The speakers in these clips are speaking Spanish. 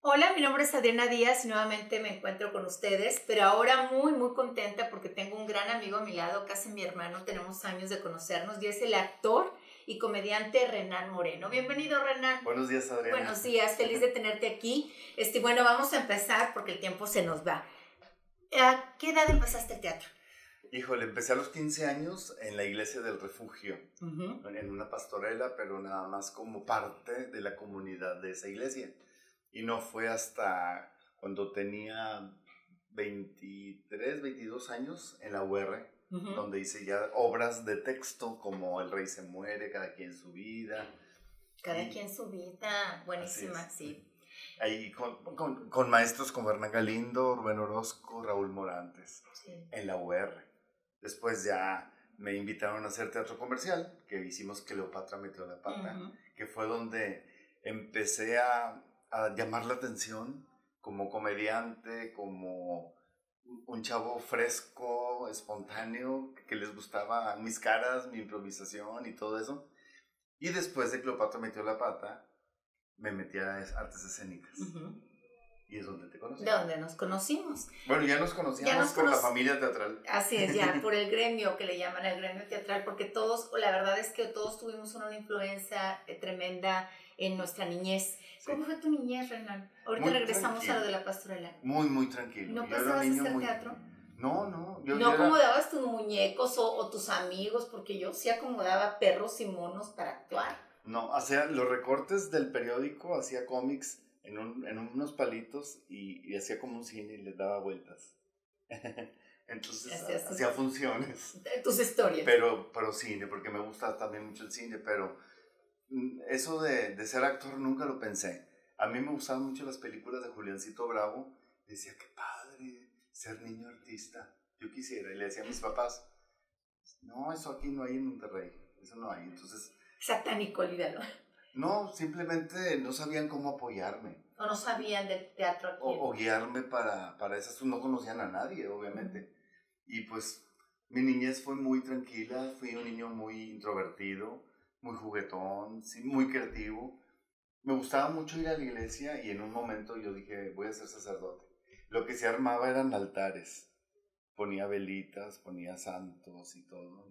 Hola, mi nombre es Adriana Díaz y nuevamente me encuentro con ustedes, pero ahora muy, muy contenta porque tengo un gran amigo a mi lado, casi mi hermano, tenemos años de conocernos y es el actor y comediante Renan Moreno. Bienvenido, Renan. Buenos días, Adriana. Buenos días, feliz de tenerte aquí. Este, bueno, vamos a empezar porque el tiempo se nos va. ¿A qué edad empezaste el teatro? Híjole, empecé a los 15 años en la iglesia del refugio, en una pastorela, pero nada más como parte de la comunidad de esa iglesia. Y no fue hasta cuando tenía 23, 22 años en la UR, donde hice ya obras de texto como El Rey se muere, Cada quien su vida. Cada quien su vida, buenísima, sí. Ahí con, con, con, maestros como Hernán Galindo, Rubén Orozco, Raúl Morantes, en la UR. Después ya me invitaron a hacer teatro comercial, que hicimos Cleopatra metió la pata, que fue donde empecé a a llamar la atención como comediante, como un chavo fresco, espontáneo, que les gustaba mis caras, mi improvisación y todo eso. Y después de Cleopatra metió la pata, me metí a artes escénicas. Y es donde te conocí. Donde nos conocimos. Bueno, ya nos conocíamos por la familia teatral. Así es, ya, por el gremio que le llaman el gremio teatral, porque todos, la verdad es que todos tuvimos una influencia eh, tremenda en nuestra niñez. ¿Cómo fue tu niñez, Renan? Ahorita regresamos a lo de la pastorela. Muy, muy tranquilo. ¿No pasabas a hacer teatro? No, no. Yo, ¿No acomodabas tus muñecos o, tus amigos? Porque yo sí acomodaba perros y monos para actuar. No, hacía los recortes del periódico, hacía cómics en, un, en unos palitos y, hacía como un cine y les daba vueltas. Entonces hacía funciones. Tus historias. Pero, pero cine, porque me gusta también mucho el cine, pero Mm, eso de, de, ser actor nunca lo pensé. A mí me gustaban mucho las películas de Juliancito Bravo. Decía, qué padre ser niño artista. Yo quisiera. Y le decía a mis papás, no, eso aquí no hay en Monterrey. Eso no hay. Entonces... Satánico, olvídalo. No, simplemente no sabían cómo apoyarme. O no sabían del teatro aquí. O, guiarme para, para esas. No conocían a nadie, obviamente. Y pues mi niñez fue muy tranquila. Fui un niño muy introvertido muy juguetón, sí, muy creativo. Me gustaba mucho ir a la iglesia y en un momento yo dije, voy a ser sacerdote. Lo que se armaba eran altares. Ponía velitas, ponía santos y todo.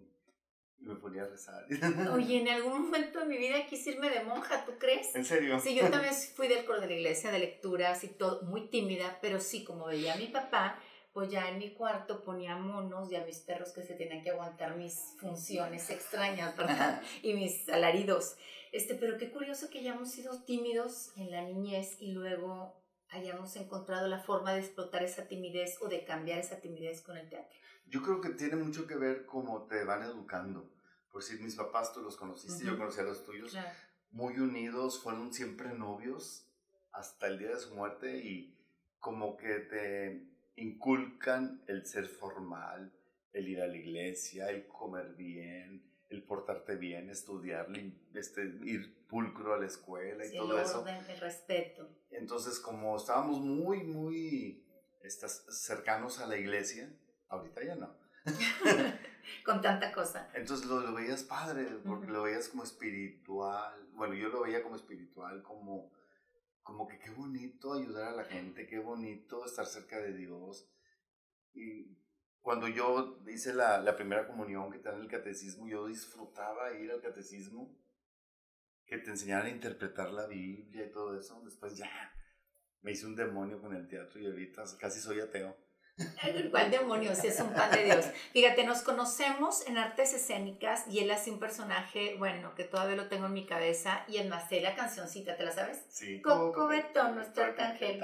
Y me ponía a rezar. Oye, en algún momento de mi vida quise irme de monja, ¿tú crees? ¿En serio? Sí, yo también fui del coro de la iglesia, de lecturas y todo, muy tímida, pero sí, como veía a mi papá, pues ya en mi cuarto ponía monos y a mis perros que se tenían que aguantar mis funciones extrañas, ¿verdad? y mis alaridos. Este, pero qué curioso que hayamos sido tímidos en la niñez y luego hayamos encontrado la forma de explotar esa timidez o de cambiar esa timidez con el teatro. Yo creo que tiene mucho que ver cómo te van educando. Por si mis papás tú los conociste, yo conocí a los tuyos, muy unidos, fueron siempre novios hasta el día de su muerte y como que te inculcan el ser formal, el ir a la iglesia, el comer bien, el portarte bien, estudiar, este, ir pulcro a la escuela y todo eso. el respeto. Entonces, como estábamos muy, muy estas, cercanos a la iglesia, ahorita ya no. Con tanta cosa. Entonces lo, lo veías padre, porque lo veías como espiritual. Bueno, yo lo veía como espiritual, como como que qué bonito ayudar a la gente, qué bonito estar cerca de Dios. Y cuando yo hice la, la primera comunión que te dan el catecismo, yo disfrutaba ir al catecismo, que te enseñaran a interpretar la Biblia y todo eso. Después ya me hice un demonio con el teatro y ahorita casi soy ateo. ¿Cuál demonios? Es un pan de Dios. Fíjate, nos conocemos en artes escénicas y él hace un personaje, bueno, que todavía lo tengo en mi cabeza y en más la cancioncita, ¿te la sabes? Sí. Coco Betón, nuestro arcángel.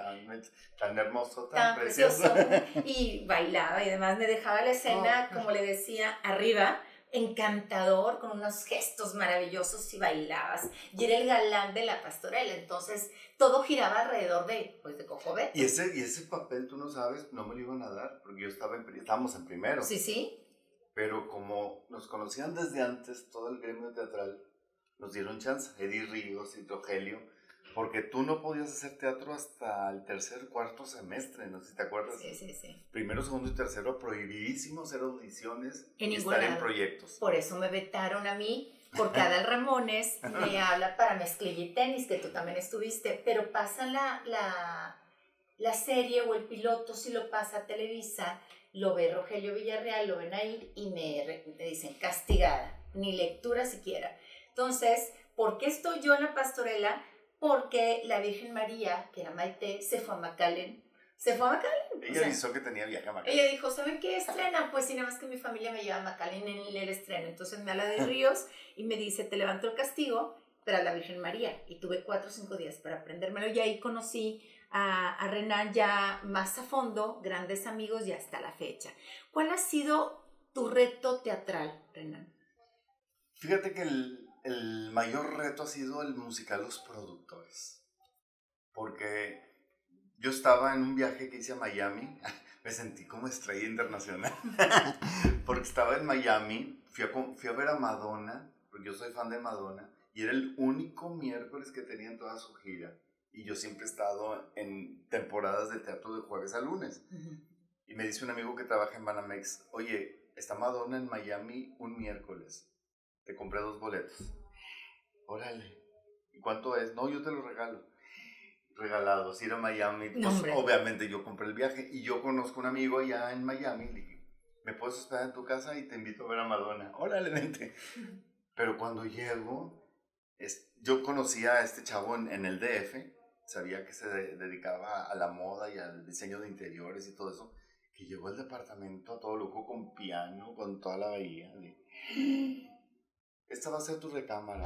Tan, hermoso, tan, precioso. Y bailaba y además me dejaba la escena, como le decía, arriba encantador, con unos gestos maravillosos y bailabas. Y era el galán de la pastorela. Entonces, todo giraba alrededor de, pues, de Cojobet. Y ese, y ese papel, tú no sabes, no me lo iban a dar, porque yo estaba en, estábamos en primero. Sí, sí. Pero como nos conocían desde antes, todo el gremio teatral, nos dieron chance. Eddie Ríos y Rogelio porque tú no podías hacer teatro hasta el tercer, cuarto semestre, no sé si te acuerdas. Sí, sí, sí. Primero, segundo y tercero, prohibidísimo hacer audiciones en y estar en proyectos. Por eso me vetaron a mí, porque Adal Ramones me habla para Mezclilla y Tenis, que tú también estuviste, pero pasa la, la, la serie o el piloto, si lo pasa a Televisa, lo ve Rogelio Villarreal, lo ven ahí y me, me dicen castigada, ni lectura siquiera. Entonces, ¿por qué estoy yo en la pastorela? Porque la Virgen María, que era Maite, se fue a Macalén se fue a McAllen. Ella avisó que tenía viaje a McAllen. Ella dijo, ¿saben qué estrena? Pues sí, nada más que mi familia me lleva a McAllen en el estreno. Entonces me habla de Ríos y me dice, te levanto el castigo, pero a la Virgen María. Y tuve cuatro o cinco días para aprendérmelo. Y ahí conocí a, a Renan ya más a fondo, grandes amigos y hasta la fecha. ¿Cuál ha sido tu reto teatral, Renan? Fíjate que el, el mayor reto ha sido el musical Los Productores. Porque yo estaba en un viaje que hice a Miami, me sentí como estrella internacional, porque estaba en Miami, fui a, fui a ver a Madonna, porque yo soy fan de Madonna, y era el único miércoles que tenía en toda su gira. Y yo siempre he estado en temporadas de teatro de jueves a lunes. Y me dice un amigo que trabaja en Banamex, oye, está Madonna en Miami un miércoles. Te compré dos boletos. Órale. ¿Y cuánto es? No, yo te lo regalo regalados, ir a Miami. Pues, obviamente yo compré el viaje y yo conozco un amigo allá en Miami. Le dije, ¿me puedes hospedar en tu casa y te invito a ver a Madonna? Órale, vente. Pero cuando llego, es, yo conocía a este chavo en, el DF, sabía que se dedicaba a la moda y al diseño de interiores y todo eso, que llegó al departamento a todo lujo con piano, con toda la bahía. Esta va a ser tu recámara.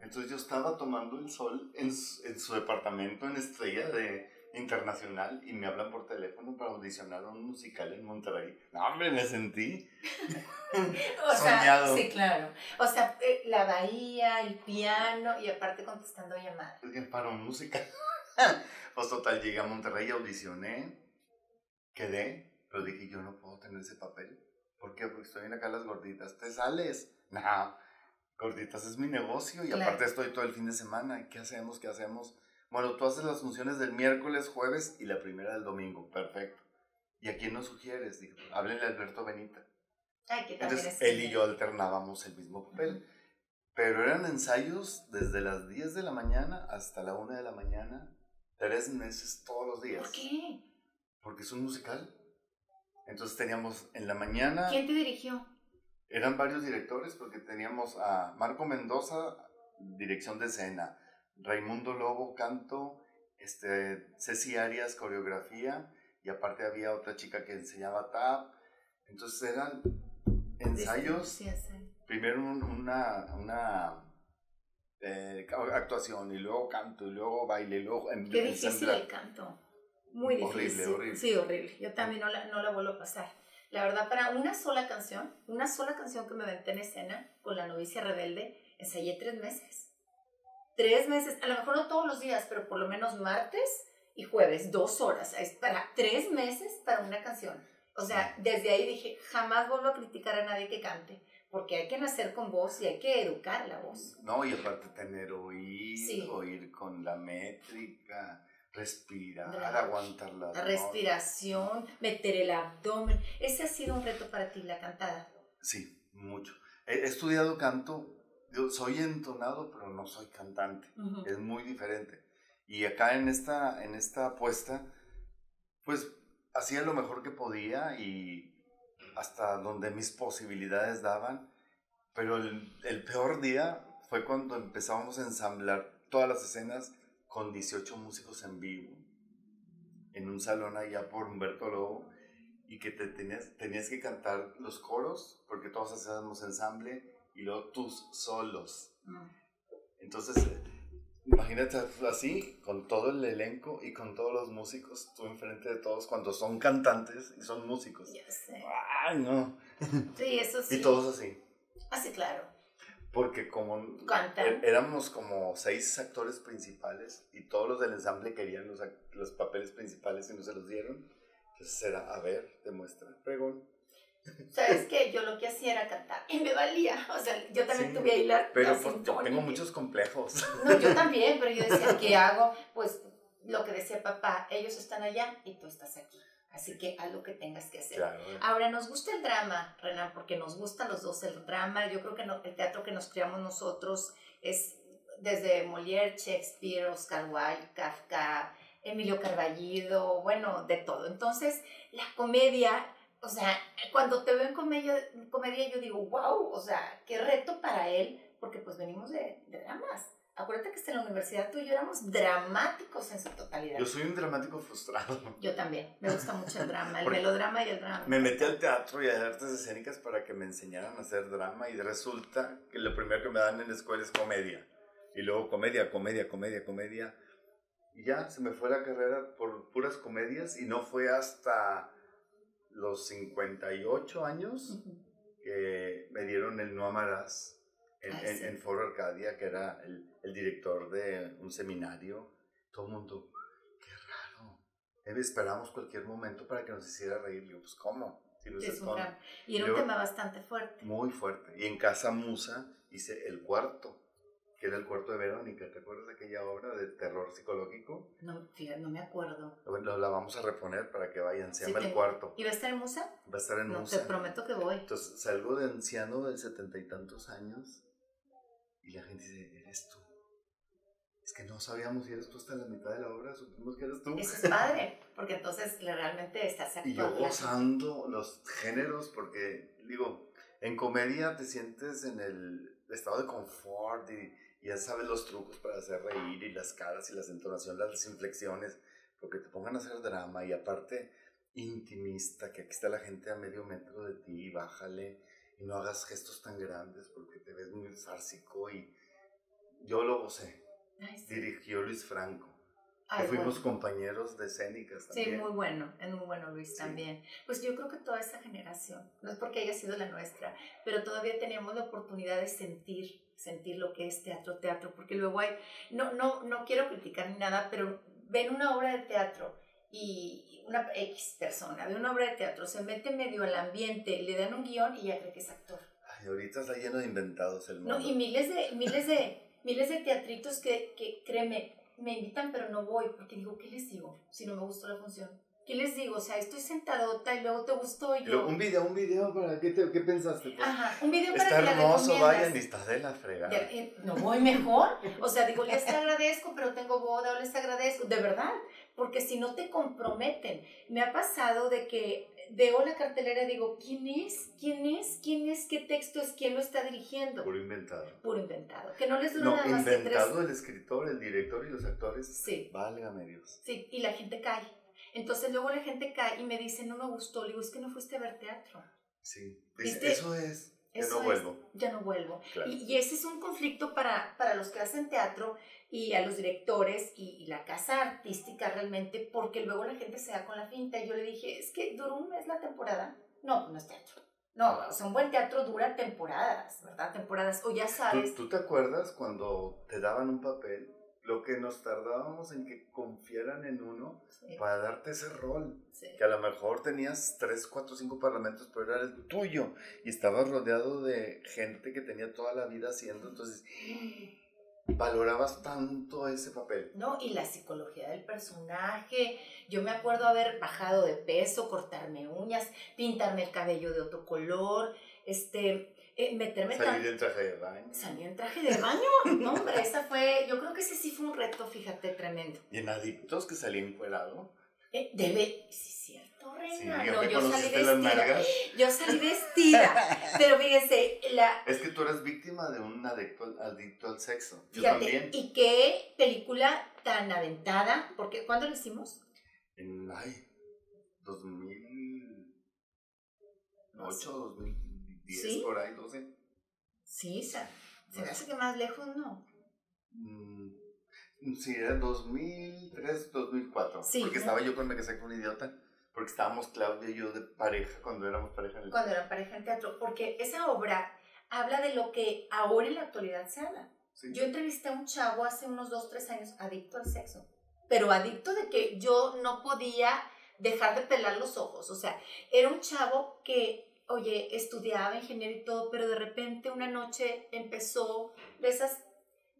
Entonces yo estaba tomando el sol en su, departamento en Estrella de Internacional y me hablan por teléfono para audicionar un musical en Monterrey. No, hombre, me sentí o Sea, sí, claro. O sea, eh, la bahía, el piano y aparte contestando llamadas. Para un musical. pues total, llegué a Monterrey, audicioné, quedé, pero dije, yo no puedo tener ese papel. ¿Por qué? Porque estoy en acá las gorditas. ¿Te sales? No gorditas es mi negocio y aparte estoy todo el fin de semana. ¿Qué hacemos? ¿Qué hacemos? Bueno, tú haces las funciones del miércoles, jueves y la primera del domingo. Perfecto. ¿Y a quién nos sugieres? Dijo, háblenle a Alberto Benita. Entonces, él y yo alternábamos el mismo papel. Pero eran ensayos desde las 10 de la mañana hasta la 1 de la mañana, tres meses todos los días. ¿Por qué? Porque es un musical. Entonces teníamos en la mañana... ¿Quién te dirigió? Eran varios directores porque teníamos a Marco Mendoza, dirección de escena, Raimundo Lobo, canto, este, Ceci Arias, coreografía, y aparte había otra chica que enseñaba tap. Entonces eran ensayos, primero una, una eh, actuación, y luego canto, y luego baile, y luego... En, Qué difícil el canto. Muy difícil. Horrible, horrible. Sí, horrible. Yo también no la, no la vuelvo a pasar. La verdad, para una sola canción, una sola canción que me aventé en escena con la novicia rebelde, ensayé tres meses. Tres meses, a lo mejor no todos los días, pero por lo menos martes y jueves, dos horas. Es para tres meses para una canción. O sea, desde ahí dije, jamás vuelvo a criticar a nadie que cante, porque hay que nacer con voz y hay que educar la voz. No, y aparte tener oír, oír con la métrica respirar, aguantar la, respiración, meter el abdomen. ¿Ese ha sido un reto para ti, la cantada? Sí, mucho. He, estudiado canto, yo soy entonado, pero no soy cantante. Es muy diferente. Y acá en esta, en esta apuesta, pues hacía lo mejor que podía y hasta donde mis posibilidades daban. Pero el, el peor día fue cuando empezábamos a ensamblar todas las escenas con 18 músicos en vivo en un salón allá por Humberto Lobo y que te tenías, tenías que cantar los coros porque todos hacíamos ensamble y luego tus solos. Mm. Entonces, imagínate así, con todo el elenco y con todos los músicos, tú enfrente de todos cuando son cantantes y son músicos. Ya sé. ¡Ay, no! Sí, eso sí. y todos así. Así, claro porque como e-, éramos como seis actores principales y todos los del ensamble querían los, los papeles principales y no se los dieron, entonces era, a ver, demuestra, pregón. ¿Sabes qué? Yo lo que hacía era cantar y me valía. O sea, yo también tuve ahí la. Pero pues, yo tengo muchos complejos. No, yo también, pero yo decía, ¿qué hago? Pues lo que decía papá, ellos están allá y tú estás aquí. Así que haz lo que tengas que hacer. Ahora, nos gusta el drama, Renan, porque nos gusta los dos el drama. Yo creo que el teatro que nos creamos nosotros es desde Molière, Shakespeare, Oscar Wilde, Kafka, Emilio Carballido, bueno, de todo. Entonces, la comedia, o sea, cuando te veo en comedia, comedia yo digo, wow, o sea, qué reto para él, porque pues venimos de, de dramas. Acuérdate que en la universidad tú y yo éramos dramáticos en su totalidad. Yo soy un dramático frustrado. Yo también. Me gusta mucho el drama, el melodrama y el drama. Me metí al teatro y a artes escénicas para que me enseñaran a hacer drama y resulta que lo primero que me dan en la escuela es comedia. Y luego comedia, comedia, comedia, comedia. Y ya se me fue la carrera por puras comedias y no fue hasta los 58 años que me dieron el No Amarás en, en, Foro Arcadia, que era el, el, director de un seminario, todo el mundo, qué raro. Esperamos cualquier momento para que nos hiciera reír. Yo, pues, ¿cómo? Si es un Y era un tema bastante fuerte. Muy fuerte. Y en Casa Musa hice El Cuarto, que era el cuarto de Verónica. ¿Te acuerdas de aquella obra de terror psicológico? No, fíjate, no me acuerdo. Bueno, la vamos a reponer para que vayan. Se llama El Cuarto. ¿Y va a estar en Musa? Va a estar en Musa. Te prometo que voy. Entonces salgo de anciano de setenta y tantos años y la gente dice, eres tú. Es que no sabíamos si eres tú hasta la mitad de la obra, supimos que eres tú. Eso es padre, porque entonces realmente estás actuando. Y yo gozando los géneros, porque digo, en comedia te sientes en el estado de confort y, ya sabes los trucos para hacer reír y las caras y las entonaciones, las inflexiones, porque te pongan a hacer drama y aparte intimista, que aquí está la gente a medio metro de ti, bájale y no hagas gestos tan grandes porque te ves muy fársico y yo lo gocé. Dirigió Luis Franco. fuimos compañeros de escénicas también. Sí, muy bueno, es muy bueno Luis también. Pues yo creo que toda esa generación, no es porque haya sido la nuestra, pero todavía teníamos la oportunidad de sentir, sentir lo que es teatro, teatro, porque luego hay, no, no, no quiero criticar ni nada, pero ven una obra de teatro y una X persona de una obra de teatro se mete medio al ambiente, le dan un guion y ya cree que es actor. Ay, ahorita está lleno de inventados el mundo. No, y miles de, miles de, miles de teatritos que, que, créeme, me invitan pero no voy porque digo, ¿qué les digo si no me gustó la función? ¿Qué les digo? O sea, estoy sentadota y luego te gustó y yo... un video, un video para... ¿Qué, te, qué pensaste? Pues? Ajá, un video para Está que hermoso, vayan y estás de la fregada. Eh, no voy mejor. O sea, digo, les agradezco, pero tengo boda o les agradezco. De verdad, porque si no te comprometen. Me ha pasado de que veo la cartelera y digo, ¿quién es? ¿Quién es? ¿Quién es? ¿Qué texto es? ¿Quién lo está dirigiendo? Puro inventado. Puro inventado. Que no les dura no, nada más inventado el escritor, el director y los actores. Sí. Válgame Dios. Sí, y la gente cae. Entonces luego la gente cae y me dice, no me gustó. Le digo, es que no fuiste a ver teatro. Sí. eso es. Ya no vuelvo. ya no vuelvo. Y, y, ese es un conflicto para, para los que hacen teatro y a los directores y, la casa artística realmente, porque luego la gente se da con la finta. Y yo le dije, es que duró un mes la temporada. No, no es teatro. No, o sea, un buen teatro dura temporadas, ¿verdad? Temporadas. O ya sabes. ¿Tú, te acuerdas cuando te daban un papel? Lo que nos tardábamos en que confiaran en uno para darte ese rol. Que a lo mejor tenías tres, cuatro, cinco parlamentos, pero era el tuyo. Y estabas rodeado de gente que tenía toda la vida haciendo. Entonces, valorabas tanto ese papel. No, y la psicología del personaje. Yo me acuerdo haber bajado de peso, cortarme uñas, pintarme el cabello de otro color, este, eh, meterme... Salir en traje de baño. Salir en traje de baño. No, hombre, esa fue, yo creo que ese sí fue un reto, fíjate, tremendo. ¿Y en adictos que salí encuerado? Eh, debe, sí, cierto no, yo salí vestida. Yo salí vestida. pero fíjese, la... Es que tú eres víctima de un adicto, adicto al sexo. Yo también. ¿Y qué película tan aventada? Porque, ¿Cuándo lo hicimos? En, ay, 2008, 2010, por ahí, 12. Sí, se, se me hace que más lejos no. Mm, sí, era 2003, 2004. Sí, porque estaba yo con Me casé con un idiota. Porque estábamos Claudia y yo de pareja cuando éramos pareja en el Cuando eran pareja en teatro. Porque esa obra habla de lo que ahora en la actualidad se habla. Yo entrevisté a un chavo hace unos dos, tres años adicto al sexo. Pero adicto de que yo no podía dejar de pelar los ojos. O sea, era un chavo que, oye, estudiaba ingeniería y todo, pero de repente una noche empezó de esas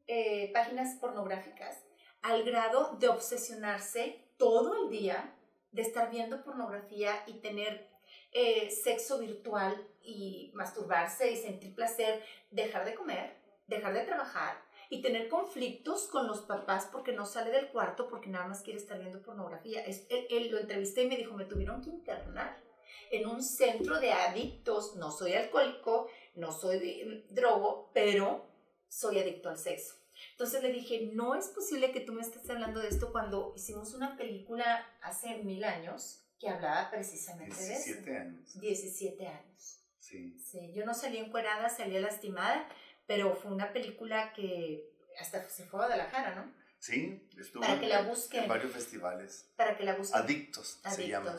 eh, páginas pornográficas al grado de obsesionarse todo el día de estar viendo pornografía y tener eh, sexo virtual y masturbarse y sentir placer, dejar de comer, dejar de trabajar y tener conflictos con los papás porque no sale del cuarto porque nada más quiere estar viendo pornografía. Es, él, lo entrevisté y me dijo, me tuvieron que internar en un centro de adictos, no soy alcohólico, no soy drogo, pero soy adicto al sexo. Entonces le dije, no es posible que tú me estés hablando de esto cuando hicimos una película hace mil años que hablaba precisamente de eso. 17 años. 17 años. Sí. sí. Yo no salí encuerada, salí lastimada, pero fue una película que hasta se fue a Guadalajara, ¿no? Sí, estuvo para que la busquen. en varios festivales. Para que la busquen. Adictos, Adictos. se llama.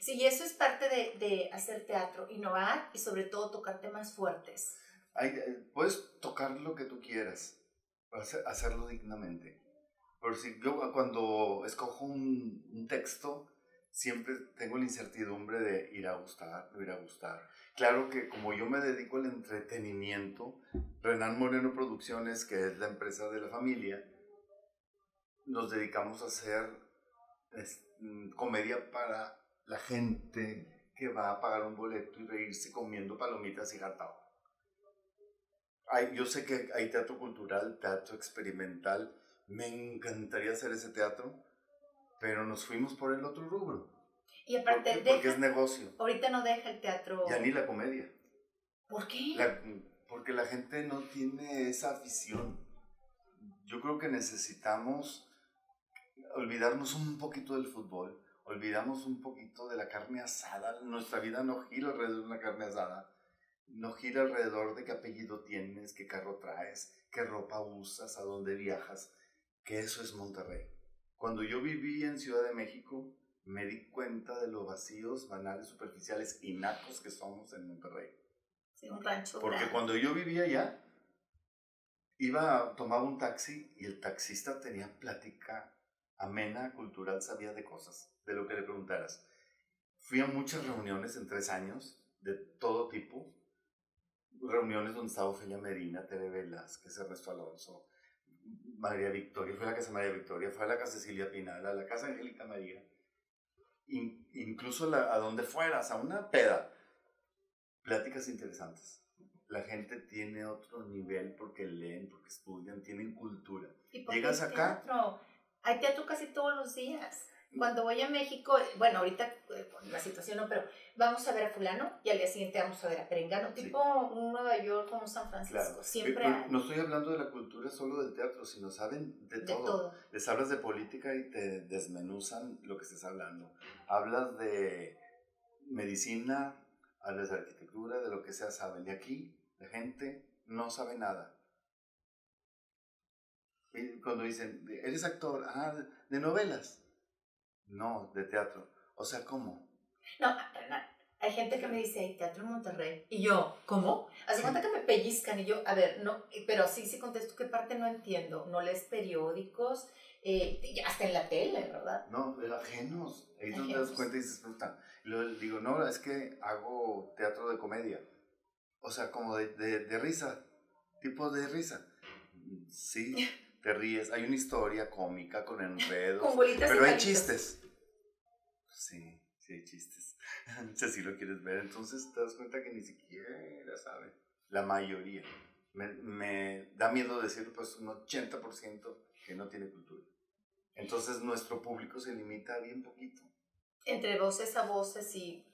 Sí, y eso es parte de, de, hacer teatro, innovar y sobre todo tocar temas fuertes. Eh, puedes tocar lo que tú quieras, hacerlo dignamente. Por si yo cuando escojo un, un texto, siempre tengo la incertidumbre de ir a gustar, no ir a gustar. Claro que como yo me dedico al entretenimiento, Renan Moreno Producciones, que es la empresa de la familia, nos dedicamos a hacer mm, comedia para la gente que va a pagar un boleto y reírse comiendo palomitas y gatao. yo sé que hay teatro cultural, teatro experimental, me encantaría hacer ese teatro, pero nos fuimos por el otro rubro. Y aparte, ¿Por porque es negocio. Ahorita no deja el teatro. Ya ni la comedia. ¿Por qué? porque la gente no tiene esa afición. Yo creo que necesitamos olvidarnos un poquito del fútbol, olvidamos un poquito de la carne asada. Nuestra vida no gira alrededor de una carne asada. No gira alrededor de qué apellido tienes, qué carro traes, qué ropa usas, a dónde viajas. Que eso es Monterrey. Cuando yo viví en Ciudad de México, me di cuenta de lo vacíos, banales, superficiales y nacos que somos en Monterrey. Sí, un rancho. Porque cuando yo vivía allá, iba, tomaba un taxi y el taxista tenía plática amena, cultural, sabía de cosas, de lo que le preguntaras. Fui a muchas reuniones en tres años, de todo tipo. Reuniones donde estaba Ofelia Medina, Tere Velázquez, Ernesto Alonso, María Victoria, fue a la casa María Victoria, fue a la casa Cecilia Pinal, a la casa Angélica María, incluso a donde fueras, a una peda. Pláticas interesantes. La gente tiene otro nivel porque leen, porque estudian, tienen cultura. ¿Y Llegas acá. Hay teatro casi todos los días. Cuando voy a México, bueno, ahorita eh, la situación no, pero vamos a ver a fulano y al día siguiente vamos a ver a Perengano, tipo un Nueva York como San Francisco. Siempre No estoy hablando de la cultura solo del teatro, sino saben de, todo. Les hablas de política y te desmenuzan lo que estés hablando. Hablas de medicina, hablas de arquitectura, de lo que sea, saben. Y aquí la gente no sabe nada. Y cuando dicen, eres actor, ah, de novelas no, de teatro. O sea, ¿cómo? No, hay gente que me dice, hay teatro en Monterrey. Y yo, ¿cómo? Hace cuenta que me pellizcan y yo, a ver, no, pero sí, sí contesto qué parte no entiendo. No lees periódicos, eh, hasta en la tele, ¿verdad? No, ajenos. Ahí tú te das cuenta y dices, puta. Y luego digo, no, es que hago teatro de comedia. O sea, como de, de, de risa, tipo de risa. Sí, te ríes. Hay una historia cómica con enredos. con pero hay chistes. Sí, sí hay chistes. si así lo quieres ver, entonces te das cuenta que ni siquiera sabe. La mayoría. Me, me da miedo decir pues un 80% que no tiene cultura. Entonces nuestro público se limita a bien poquito. Entre voces a voces y...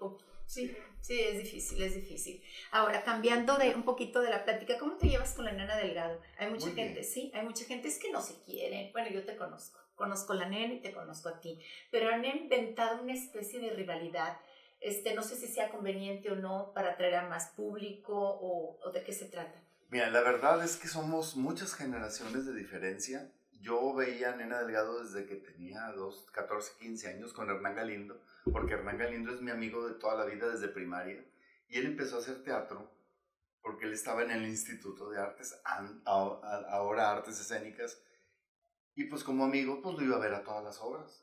Sí, sí, es difícil, es difícil. Ahora, cambiando de un poquito de la plática, ¿cómo te llevas con la nena Delgado? Hay mucha gente, sí, hay mucha gente es que no se quieren. Bueno, yo te conozco conozco la nena y te conozco a ti, pero han inventado una especie de rivalidad. Este, no sé si sea conveniente o no para atraer a más público o, o de qué se trata. Mira, la verdad es que somos muchas generaciones de diferencia. Yo veía a Nena Delgado desde que tenía dos, 14, 15 años con Hernán Galindo, porque Hernán Galindo es mi amigo de toda la vida desde primaria. Y él empezó a hacer teatro porque él estaba en el Instituto de Artes, ahora Artes Escénicas, y pues como amigo, pues lo iba a ver a todas las obras.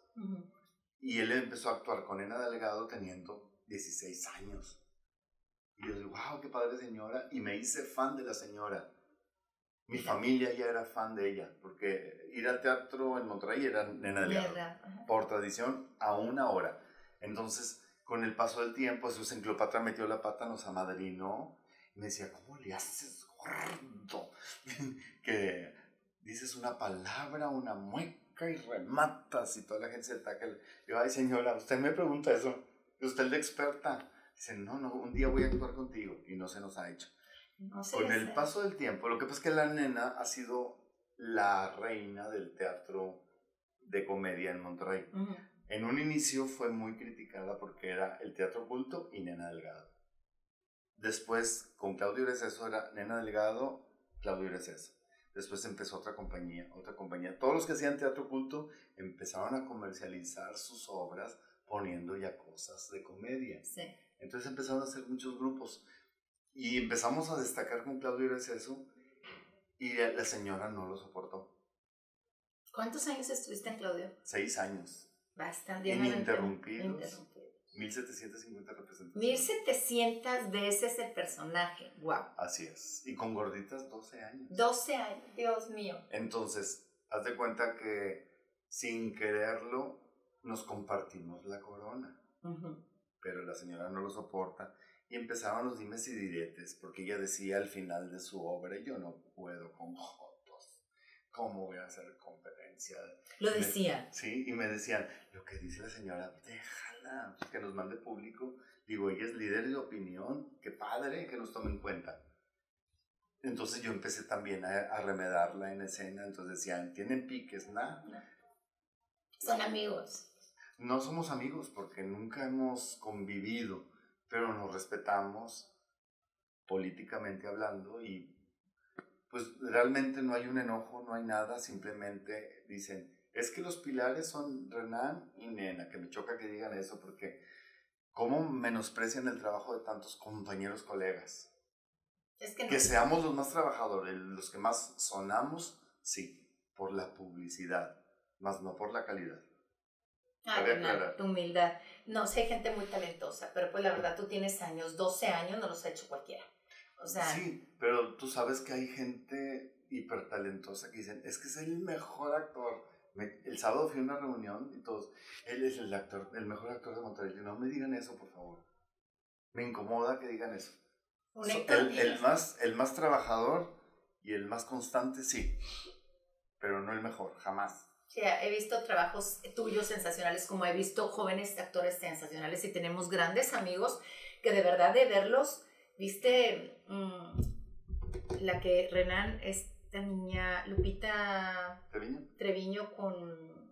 Y él empezó a actuar con Ena Delgado teniendo 16 años. Y yo digo, wow, qué padre señora. Y me hice fan de la señora. Mi familia ya era fan de ella, porque ir al teatro en Monterrey era Nena Delgado. Por tradición, a una hora. Entonces, con el paso del tiempo, en Cleopatra metió la pata, nos amadrinó. Y me decía, ¿cómo le haces, gordo? que dices una palabra, una mueca y rematas y toda la gente se ataca. Yo, ay señora, usted me pregunta eso. Usted es la experta. Dice, no, no, un día voy a actuar contigo. Y no se nos ha hecho. Con el paso del tiempo, lo que pasa es que la nena ha sido la reina del teatro de comedia en Monterrey. En un inicio fue muy criticada porque era el teatro oculto y Nena Delgado. Después, con Claudio Receso era Nena Delgado, Claudio Receso. Después empezó otra compañía, otra compañía. Todos los que hacían teatro oculto empezaron a comercializar sus obras poniendo ya cosas de comedia. Sí. Entonces empezaron a hacer muchos grupos. Y empezamos a destacar con Claudio Receso y la señora no lo soportó. ¿Cuántos años estuviste en Claudio? Seis años. Bastante. Ininterrumpidos. 1750 representantes. 1700 veces el personaje. Wow. Así es. Y con gorditas 12 años. 12 años, Dios mío. Entonces, haz de cuenta que sin quererlo nos compartimos la corona. Pero la señora no lo soporta. Y empezaban los dimes y diretes, porque ella decía al final de su obra, yo no puedo con ¿cómo voy a hacer competencia? Lo decía. sí, y me decían, lo que dice la señora, déjala, que nos mande público. Digo, ella es líder de opinión, qué padre que nos tome en cuenta. Entonces yo empecé también a, remedarla en escena, entonces decían, ¿tienen piques? Nada. Son amigos. No somos amigos porque nunca hemos convivido, pero nos respetamos políticamente hablando y pues realmente no hay un enojo, no hay nada, simplemente dicen, es que los pilares son Renan y Nena, que me choca que digan eso porque cómo menosprecian el trabajo de tantos compañeros, colegas. que, seamos los más trabajadores, los que más sonamos, sí, por la publicidad, más no por la calidad. Ah, tu humildad. No, sé, hay gente muy talentosa, pero pues la verdad tú tienes años, 12 años, no los ha hecho cualquiera sí, pero tú sabes que hay gente hipertalentosa que dicen, es que es el mejor actor. el sábado fui a una reunión y todos, él es el actor, el mejor actor de Monterrey. No me digan eso, por favor. Me incomoda que digan eso. el, el, más, el más trabajador y el más constante, sí, pero no el mejor, jamás. Sí, he visto trabajos tuyos sensacionales, como he visto jóvenes actores sensacionales y tenemos grandes amigos que de verdad de verlos ¿Viste mm, la que Renan, esta niña, Lupita Treviño, Treviño con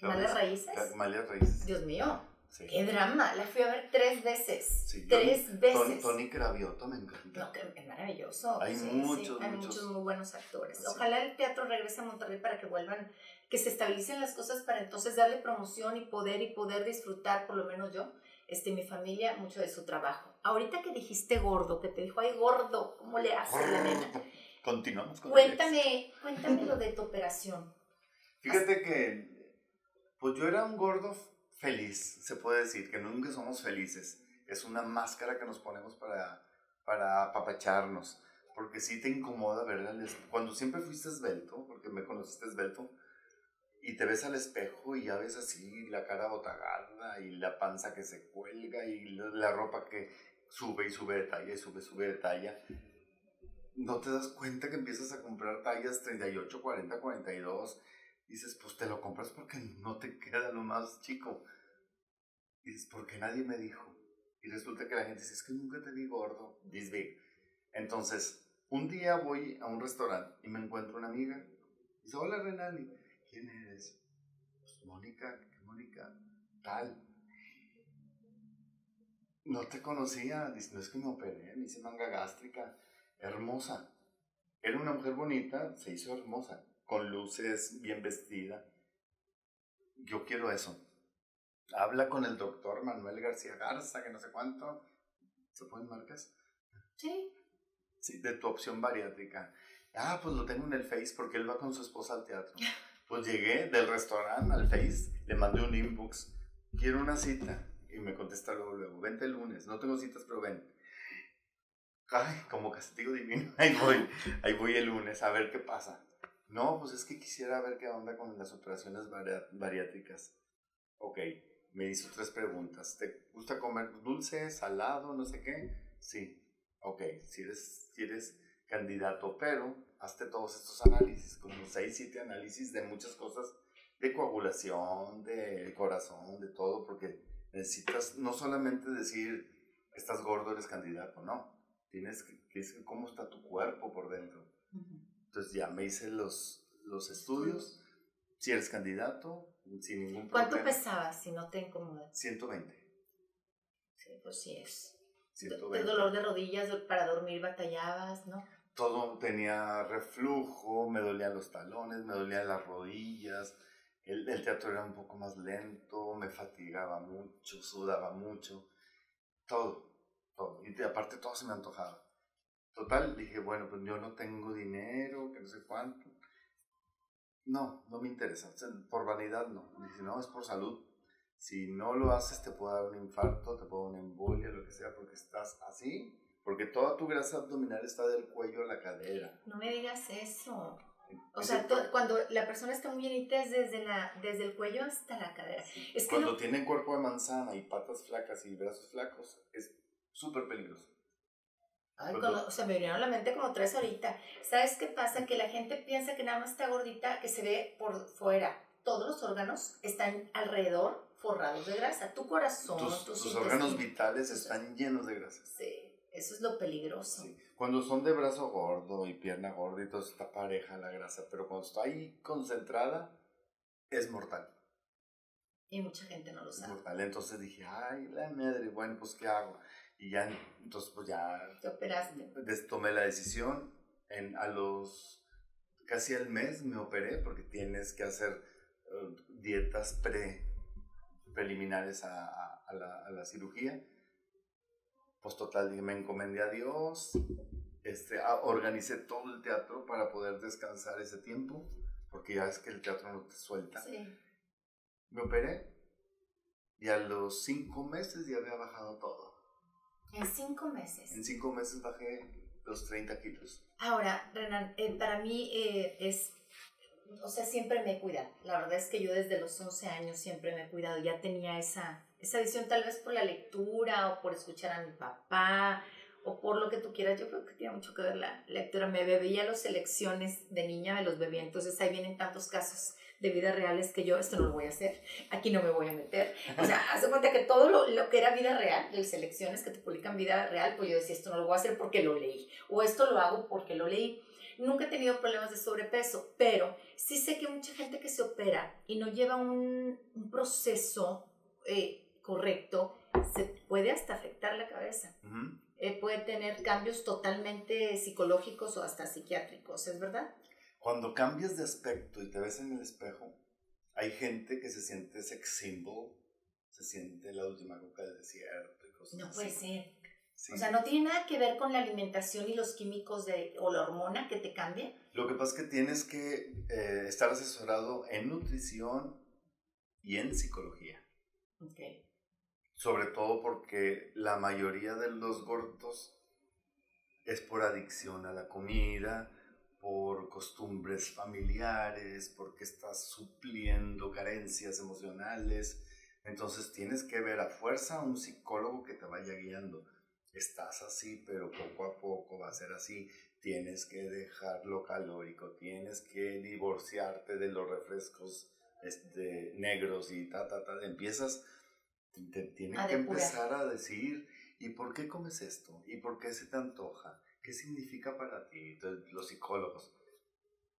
Malas Raíces? Malas Raíces. Dios mío. Qué drama, la fui a ver tres veces. tres veces. Tony Cravioto me encanta. No, que es maravilloso. Hay muchos, Hay muchos muy buenos actores. Ojalá el teatro regrese a Monterrey para que vuelvan, que se estabilicen las cosas para entonces darle promoción y poder y poder disfrutar, por lo menos yo, este, mi familia, mucho de su trabajo. Ahorita que dijiste gordo, que te dijo, ay, gordo, ¿cómo le haces la nena? Continuamos con Cuéntame, cuéntame lo de tu operación. Fíjate que, pues yo era un gordo feliz, se puede decir, que nunca somos felices. Es una máscara que nos ponemos para, para apapacharnos. Porque sí te incomoda ver Cuando siempre fuiste esbelto, porque me conociste esbelto, y te ves al espejo y ya ves así la cara botagada y la panza que se cuelga y la ropa que sube y sube de talla y sube, sube de talla. No te das cuenta que empiezas a comprar tallas 38, 40, 42. Dices, pues te lo compras porque no te queda lo más chico. Y dices, porque nadie me dijo. Y resulta que la gente dice, es que nunca te vi gordo. Dice, entonces, un día voy a un restaurante y me encuentro una amiga. Dice, hola Renali ¿quién eres? Pues Mónica, ¿qué Mónica? Tal. No te conocía, dice, no es que me operé, me hice manga gástrica, hermosa. Era una mujer bonita, se hizo hermosa, con luces, bien vestida. Yo quiero eso. Habla con el doctor Manuel García Garza, que no sé cuánto. ¿Se pueden marcas? Sí. Sí, de tu opción bariátrica. Ah, pues lo tengo en el Face porque él va con su esposa al teatro. Pues llegué del restaurante al Face, le mandé un inbox, quiero una cita. Y me contesta luego, luego, vente el lunes, no tengo citas, pero ven. Ay, como castigo divino, ahí voy, ahí voy el lunes a ver qué pasa. No, pues es que quisiera ver qué onda con las operaciones bariátricas. Ok, me hizo tres preguntas. ¿Te gusta comer dulce, salado, no sé qué? Sí. Ok, si eres, si eres candidato, pero hazte todos estos análisis, como seis, siete análisis de muchas cosas, de coagulación, de corazón, de todo, porque necesitas no solamente decir, estás gordo, eres candidato, no. Tienes que, decir cómo está tu cuerpo por dentro. Entonces ya me hice los, los estudios. Si eres candidato, sin ningún problema. ¿Cuánto pesabas si no te incomoda? 120. Sí, pues sí es. 120. El dolor de rodillas para dormir batallabas, ¿no? Todo tenía reflujo, me dolían los talones, me dolían las rodillas. El, teatro era un poco más lento, me fatigaba mucho, sudaba mucho. Todo, todo. Y aparte todo se me antojaba. Total, dije, bueno, pues yo no tengo dinero, que no sé cuánto. No, no me interesa. Por vanidad no. Dije, no, es por salud. Si no lo haces, te puedo dar un infarto, te puedo dar una embolia, lo que sea, porque estás así. Porque toda tu grasa abdominal está del cuello a la cadera. No me digas eso. O sea, cuando la persona está muy llenita es desde, la, desde el cuello hasta la cadera. Es cuando tienen cuerpo de manzana y patas flacas y brazos flacos, es súper peligroso. Ay, o sea, me vinieron a la mente como tres ahorita. ¿Sabes qué pasa? Que la gente piensa que nada más está gordita, que se ve por fuera. Todos los órganos están alrededor forrados de grasa. Tu corazón, tus, tus, órganos vitales están llenos de grasa. Sí, eso es lo peligroso. Sí. Cuando son de brazo gordo y pierna gorda y todo está pareja la grasa, pero cuando está ahí concentrada, es mortal. Y mucha gente no lo sabe. mortal. Entonces dije, ay, la madre, bueno, pues ¿qué hago? Y ya, entonces pues ya... Te operaste. Tomé la decisión. En, a los... Casi al mes me operé porque tienes que hacer eh, dietas pre, preliminares a, a, la, a, la, cirugía. Pues total, me encomendé a Dios. Este, organicé todo el teatro para poder descansar ese tiempo. Porque ya es que el teatro no te suelta. Sí. Me operé. Y a los cinco meses ya había bajado todo. En cinco meses. En cinco meses bajé los 30 kilos. Ahora, Renan, eh, para mí eh, es, o sea, siempre me he cuidado. La verdad es que yo desde los 11 años siempre me he cuidado. Ya tenía esa, esa visión tal vez por la lectura o por escuchar a mi papá o por lo que tú quieras. Yo creo que tiene mucho que ver la lectura. Me bebía las elecciones de niña, me los bebía. Entonces ahí vienen tantos casos de vida real es que yo esto no lo voy a hacer, aquí no me voy a meter. O sea, hace cuenta que todo lo, lo que era vida real, las selecciones que te publican vida real, pues yo decía, esto no lo voy a hacer porque lo leí, o esto lo hago porque lo leí. Nunca he tenido problemas de sobrepeso, pero sí sé que mucha gente que se opera y no lleva un, un proceso eh, correcto, se puede hasta afectar la cabeza. Eh, puede tener cambios totalmente psicológicos o hasta psiquiátricos, ¿es verdad? Cuando cambias de aspecto y te ves en el espejo, hay gente que se siente sex symbol, se siente la última coca del desierto y cosas No puede ser. O sea, no tiene nada que ver con la alimentación y los químicos de, o la hormona que te cambia. Lo que pasa es que tienes que eh, estar asesorado en nutrición y en psicología. Okay. Sobre todo porque la mayoría de los gordos es por adicción a la comida, por costumbres familiares, porque estás supliendo carencias emocionales. Entonces tienes que ver a fuerza a un psicólogo que te vaya guiando. Estás así, pero poco a poco va a ser así. Tienes que dejar lo calórico, tienes que divorciarte de los refrescos este, negros y ta, ta, ta. Empiezas, te, tienen que empezar a decir, ¿y por qué comes esto? ¿Y por qué se te antoja? ¿qué significa para ti? los psicólogos.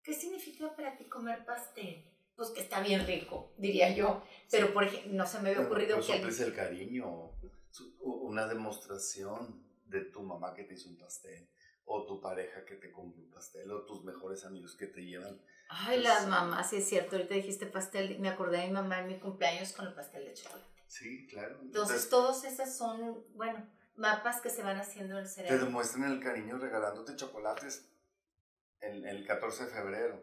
¿Qué significa para ti comer pastel? Pues que está bien rico, diría yo. Pero, por ejemplo, no se me había ocurrido que... es el cariño, una demostración de tu mamá que te hizo un pastel, o tu pareja que te compró un pastel, o tus mejores amigos que te llevan. Ay, las mamás, sí es cierto, ahorita dijiste pastel, me acordé de mi mamá en mi cumpleaños con el pastel de chocolate. Sí, claro. Entonces, Entonces todos esas son, bueno, mapas que se van haciendo en el cerebro. Te demuestran el cariño regalándote chocolates el, el 14 de febrero.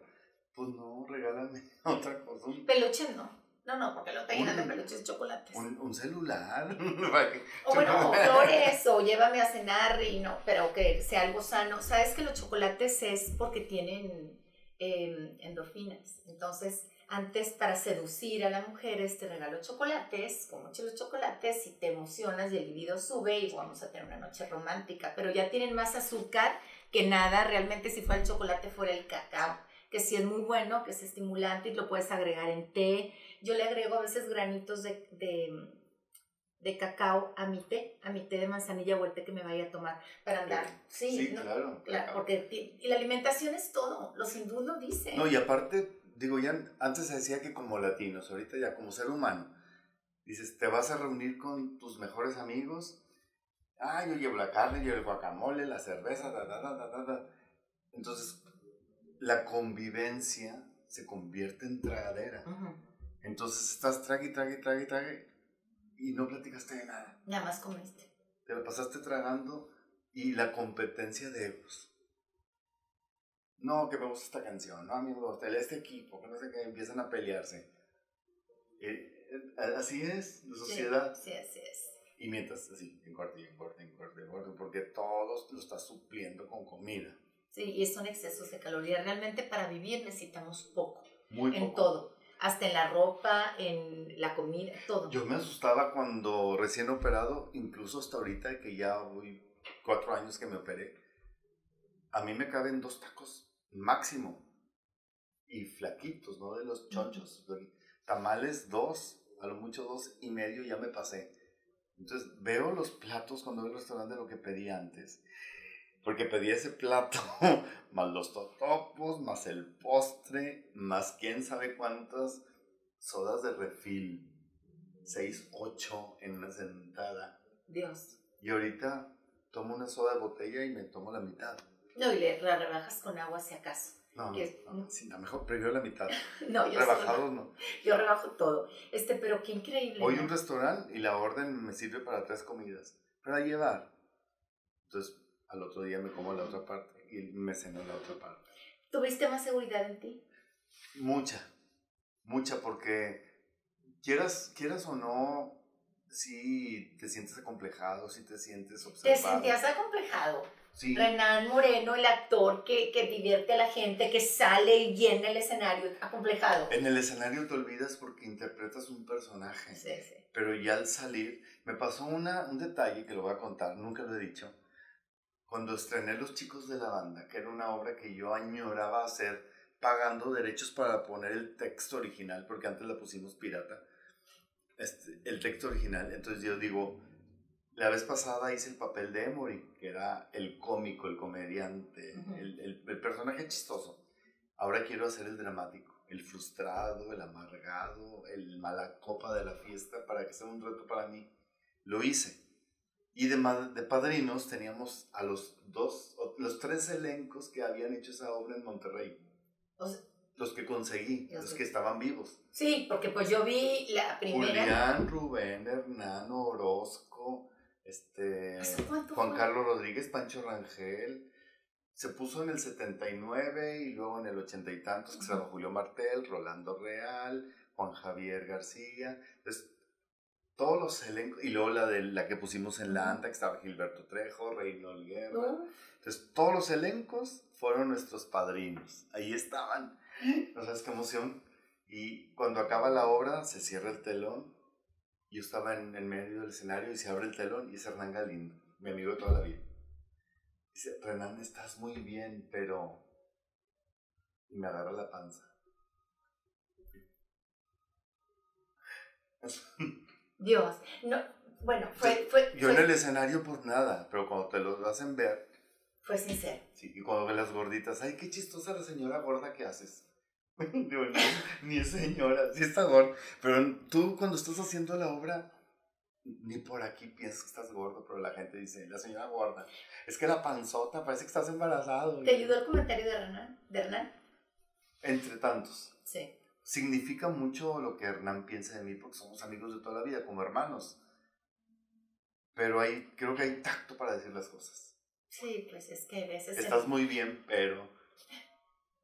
Pues no, regálame otra cosa. Peluches no. No, no, porque lo llenan de peluches chocolates. Un, un celular. o bueno, o flores, o llévame a cenar y no, pero que sea algo sano. Sabes que los chocolates es porque tienen em, endorfinas. Entonces, antes para seducir a las mujeres te regalo chocolates, muchos los chocolates, y te emocionas y el libido sube y vamos a tener una noche romántica, pero ya tienen más azúcar que nada, realmente si fuera el chocolate fuera el cacao, que sí es muy bueno, que es estimulante y lo puedes agregar en té. Yo le agrego a veces granitos de, de, cacao a mi té, a mi té de manzanilla o el té que me vaya a tomar para andar. Sí, claro, Porque y la alimentación es todo, los hindúes lo dicen. No, y aparte digo, ya antes se decía que como latinos, ahorita ya como ser humano, dices, te vas a reunir con tus mejores amigos, ah, yo llevo la carne, yo el guacamole, la cerveza, da, da, da, da, da. Entonces, la convivencia se convierte en tragadera. Entonces estás trague, trague, trague, trague y no platicaste de nada. Nada más comiste. Te lo pasaste tragando y la competencia de egos no, que me gusta esta canción, no, a mí me gusta este equipo, que no sé qué, empiezan a pelearse. Eh, eh, así es la sociedad. Sí, así es. Y mientras así, en corte, en corte, en corte, en corte, porque todos lo está supliendo con comida. Sí, y son excesos de calorías. Realmente para vivir necesitamos poco. Muy poco. En todo. Hasta en la ropa, en la comida, todo. Yo me asustaba cuando recién operado, incluso hasta ahorita que ya voy cuatro años que me operé. A mí me caben dos tacos máximo. Y flaquitos, no de los chonchos. Tamales dos, a lo mucho dos y medio ya me pasé. Entonces veo los platos cuando voy al restaurante de lo que pedí antes. Porque pedí ese plato, más los totopos, más el postre, más quién sabe cuántas sodas de refil. Seis, ocho en una sentada. Dios. Y ahorita tomo una soda de botella y me tomo la mitad. No, y le la rebajas con agua si acaso. No, no, sí, a mejor prefiero la mitad. no, yo Rebajados no. Yo rebajo todo. Este, pero qué increíble. Voy a un restaurante y la orden me sirve para tres comidas. Para llevar. Entonces, al otro día me como la otra parte y me ceno la otra parte. ¿Tuviste más seguridad en ti? Mucha. Mucha, porque quieras, quieras o no, si te sientes acomplejado, si te sientes observado. ¿Te sentías acomplejado? Renan Moreno, el actor que, que, divierte a la gente, que sale y llena el escenario, acomplejado. En el escenario te olvidas porque interpretas un personaje. Sí, sí. Pero ya al salir, me pasó una, un detalle que lo voy a contar, nunca lo he dicho. Cuando estrené Los Chicos de la Banda, que era una obra que yo añoraba hacer, pagando derechos para poner el texto original, porque antes la pusimos pirata, este, el texto original. Entonces yo digo, la vez pasada hice el papel de Emory, que era el cómico, el comediante, el, el, personaje chistoso. Ahora quiero hacer el dramático, el frustrado, el amargado, el mala copa de la fiesta, para que sea un reto para mí. Lo hice. Y de, de padrinos teníamos a los dos, los tres elencos que habían hecho esa obra en Monterrey. los que conseguí, los, que estaban vivos. Sí, porque pues yo vi la primera. Julián, Rubén, Hernán, Orozco, este, Juan Carlos Rodríguez, Pancho Rangel. Se puso en el 79 y luego en el 80 y tantos, que se llama Julio Martel, Rolando Real, Juan Javier García. Entonces, todos los elencos, y luego la de la que pusimos en la ANTA, que estaba Gilberto Trejo, Reynold Guerra. Entonces, todos los elencos fueron nuestros padrinos. Ahí estaban. ¿No sabes qué emoción? Y cuando acaba la obra, se cierra el telón yo estaba en el medio del escenario y se abre el telón y es Hernán Galindo, mi amigo de toda la vida. Dice, Renan, estás muy bien, pero... Y me agarra la panza. Dios, no, bueno, fue... fue yo en el escenario pues nada, pero cuando te lo hacen ver... Fue sincero. Sí, y cuando ves las gorditas, ay, qué chistosa la señora gorda que haces. ni es señora, sí está gordo. Pero tú cuando estás haciendo la obra, ni por aquí piensas que estás gordo, pero la gente dice, la señora gorda. Es que la panzota, parece que estás embarazado. ¿Te ayudó el comentario de Hernán? ¿De Hernán? Entre tantos. Sí. Significa mucho lo que Hernán piensa de mí, porque somos amigos de toda la vida, como hermanos. Pero hay, creo que hay tacto para decir las cosas. Sí, pues es que a veces... Estás muy bien, pero...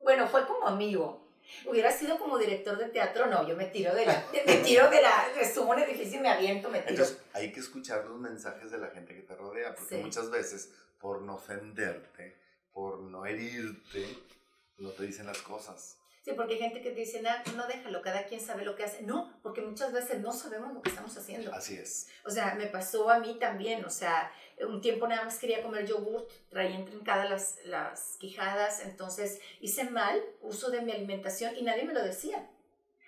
Bueno, fue como amigo. Hubiera sido como director de teatro, no, yo me tiro de la, me tiro de la, me subo un edificio y me aviento, me tiro. Entonces, hay que escuchar los mensajes de la gente que te rodea, porque muchas veces, por no ofenderte, por no herirte, no te dicen las cosas. Sí, porque hay gente que te dice, no, no déjalo, cada quien sabe lo que hace. No, porque muchas veces no sabemos lo que estamos haciendo. Así es. O sea, me pasó a mí también, o sea, un tiempo nada más quería comer yogurt, traía intrincadas las, las quijadas, entonces hice mal uso de mi alimentación y nadie me lo decía.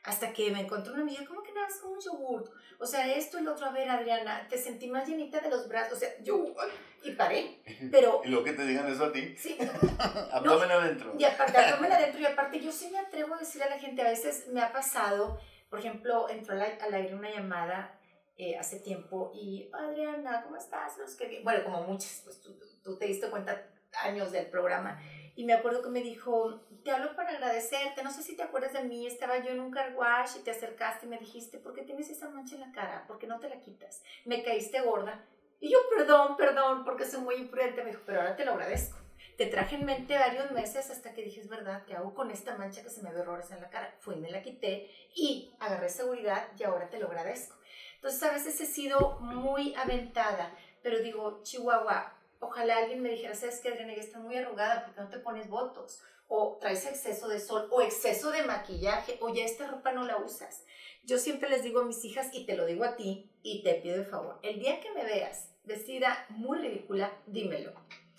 Hasta que me encontró una amiga, ¿cómo como un yogurt? O sea, esto y lo otro, a ver, Adriana, te sentí más llenita de los brazos, o sea, yo, y paré, pero... ¿Y lo que te digan eso a ti? Sí. abdomen adentro. Y aparte, abdomen adentro, y aparte yo sí me atrevo a decir a la gente, a veces me ha pasado, por ejemplo, entró al aire una llamada eh, hace tiempo y, Adriana, ¿cómo estás? Los que... Bueno, como muchas, pues tú, tú te diste cuenta años del programa. Y me acuerdo que me dijo, te hablo para agradecerte, no sé si te acuerdas de mí, estaba yo en un car wash y te acercaste y me dijiste, ¿por qué tienes esa mancha en la cara? ¿Por qué no te la quitas? Me caíste gorda. Y yo, perdón, perdón, porque soy muy imprudente. Me dijo, pero ahora te lo agradezco. Te traje en mente varios meses hasta que dije, es verdad, ¿qué hago con esta mancha que se me ve horrores en la cara? Fui, me la quité y agarré seguridad y ahora te lo agradezco. Entonces, a veces he sido muy aventada, pero digo, Chihuahua, ojalá alguien me dijera, ¿sabes qué, Adriana? Ya está muy arrugada, porque no te pones votos? O traes exceso de sol, o exceso de maquillaje, o ya esta ropa no la usas. Yo siempre les digo a mis hijas, y te lo digo a ti, y te pido de favor, el día que me veas vestida muy ridícula, dímelo.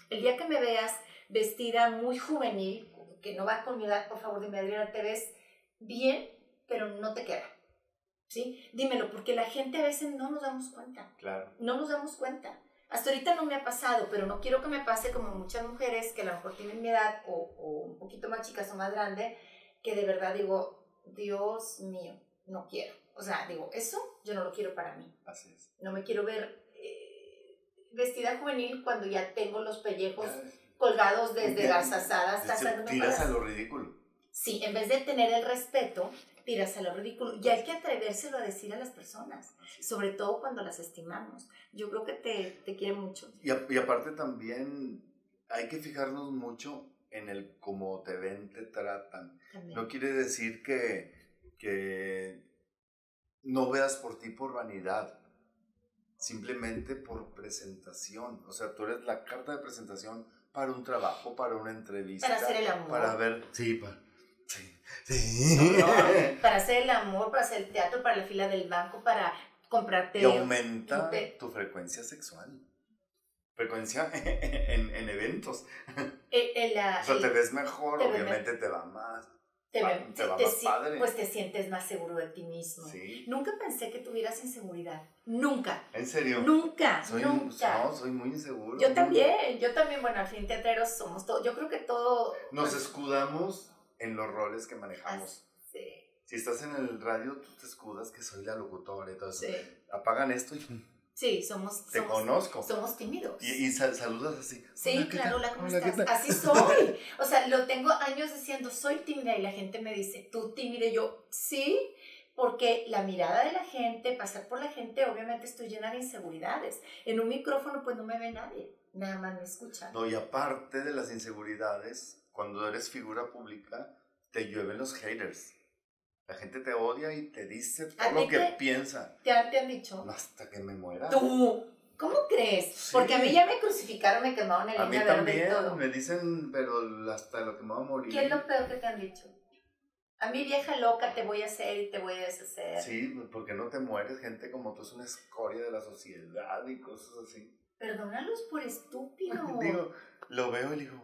El día que me veas vestida muy juvenil, que no va con mi edad, por favor, dime, Adriana, te ves bien, pero no te queda. ¿Sí? Dímelo, porque la gente a veces no nos damos cuenta. Claro. No nos damos cuenta. Hasta ahorita no me ha pasado, pero no quiero que me pase como muchas mujeres que a lo mejor tienen mi edad o, o un poquito más chicas o más grandes, que de verdad digo, Dios mío, no quiero. O sea, digo, eso yo no lo quiero para mí. Así es. No me quiero ver eh, vestida juvenil cuando ya tengo los pellejos colgados desde garzazada hasta Tiras a lo ridículo. Sí, en vez de tener el respeto, tiras a lo ridículo. Y hay que atrevérselo a decir a las personas, sobre todo cuando las estimamos. Yo creo que te, te quiere mucho. Y, y, aparte también hay que fijarnos mucho en el cómo te ven, te tratan. No quiere decir que, que no veas por ti por vanidad, simplemente por presentación. O sea, tú eres la carta de presentación para un trabajo, para una entrevista. Para hacer el amor. Para ver, sí, para Sí. para hacer el amor, para hacer el teatro, para la fila del banco, para comprarte. Y aumenta tu frecuencia sexual. Frecuencia en, en eventos. El, o sea, te ves mejor, obviamente te va más. Te, va más padre. Pues te sientes más seguro de ti mismo. Nunca pensé que tuvieras inseguridad. Nunca. ¿En serio? Nunca. Soy, nunca. No, soy muy inseguro. Yo también, yo también, bueno, al fin teatreros somos todo. Yo creo que todo. Nos pues escudamos en los roles que manejamos. Sí. Si estás en el radio, tú te escudas que soy la locutora y todo eso. Apagan esto y... Sí, somos... Te conozco. Somos tímidos. Y, saludas así. Sí, claro, hola, ¿cómo estás? Así soy. O sea, lo tengo años diciendo, soy tímida y la gente me dice, tú tímida y yo, sí, porque la mirada de la gente, pasar por la gente, obviamente estoy llena de inseguridades. En un micrófono pues no me ve nadie, nada más me escuchan. No, y aparte de las inseguridades, cuando eres figura pública, te llueven los haters. La gente te odia y te dice todo lo que piensa. ¿Te han, ¿Te han dicho? Hasta que me muera. ¿Tú? ¿Cómo crees? Porque a mí ya me crucificaron, me quemaron el A mí también, me dicen, pero hasta lo que me va a morir. ¿Qué es lo peor que te han dicho? A mí vieja loca te voy a hacer y te voy a deshacer. Sí, porque no te mueres, gente como tú es una escoria de la sociedad y cosas así. Perdónalos por estúpido. Digo, lo veo y digo,